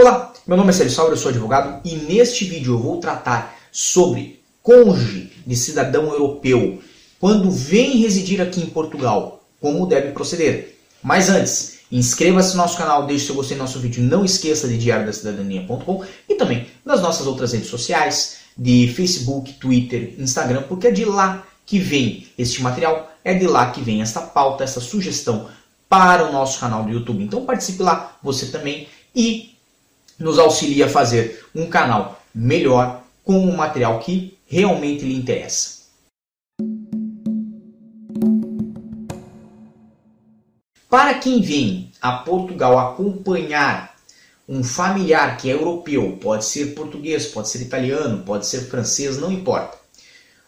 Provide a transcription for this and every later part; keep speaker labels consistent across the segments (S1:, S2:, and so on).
S1: Olá, meu nome é Célio Sauer, eu sou advogado e neste vídeo eu vou tratar sobre cônjuge de cidadão europeu quando vem residir aqui em Portugal, como deve proceder. Mas antes, inscreva-se no nosso canal, deixe seu gostei no nosso vídeo, não esqueça de diariodacidadania.com e também nas nossas outras redes sociais, de Facebook, Twitter, Instagram, porque é de lá que vem este material, é de lá que vem esta pauta, essa sugestão para o nosso canal do YouTube. Então participe lá, você também, e nos auxilia a fazer um canal melhor com o material que realmente lhe interessa. Para quem vem a Portugal acompanhar um familiar que é europeu, pode ser português, pode ser italiano, pode ser francês, não importa.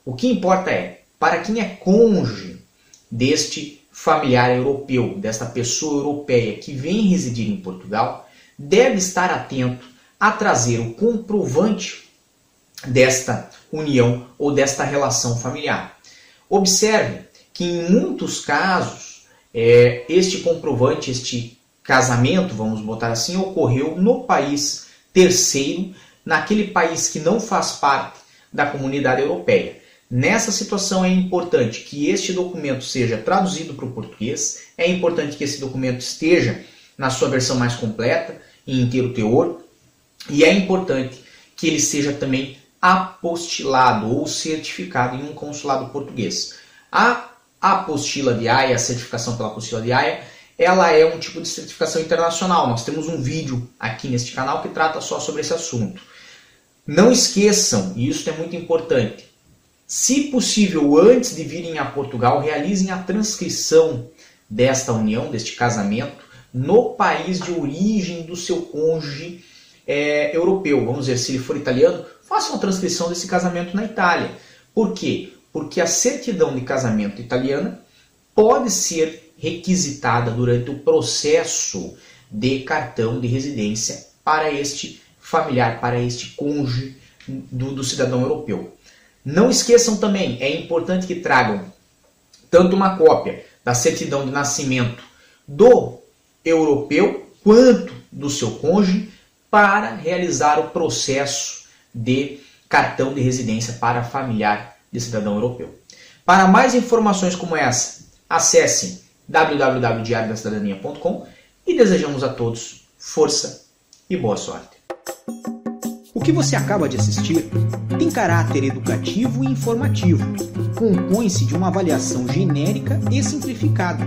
S1: O que importa é, para quem é cônjuge deste familiar europeu, desta pessoa europeia que vem residir em Portugal, deve estar atento a trazer o comprovante desta união ou desta relação familiar. Observe que em muitos casos é, este comprovante, este casamento, vamos botar assim, ocorreu no país terceiro, naquele país que não faz parte da comunidade europeia. Nessa situação é importante que este documento seja traduzido para o português, é importante que esse documento esteja na sua versão mais completa, em inteiro teor, e é importante que ele seja também apostilado ou certificado em um consulado português. A apostila de AIA, a certificação pela apostila de AIA, ela é um tipo de certificação internacional. Nós temos um vídeo aqui neste canal que trata só sobre esse assunto. Não esqueçam, e isso é muito importante, se possível, antes de virem a Portugal, realizem a transcrição desta união, deste casamento, no país de origem do seu cônjuge é, europeu. Vamos dizer, se ele for italiano, façam a transcrição desse casamento na Itália. Por quê? Porque a certidão de casamento italiana pode ser requisitada durante o processo de cartão de residência para este familiar, para este cônjuge do, do cidadão europeu. Não esqueçam também, é importante que tragam tanto uma cópia da certidão de nascimento do europeu quanto do seu cônjuge para realizar o processo de cartão de residência para familiar de cidadão europeu. Para mais informações como essa, acessem www.diariodacidadania.com e desejamos a todos força e boa sorte.
S2: O que você acaba de assistir tem caráter educativo e informativo. Compõe-se de uma avaliação genérica e simplificada.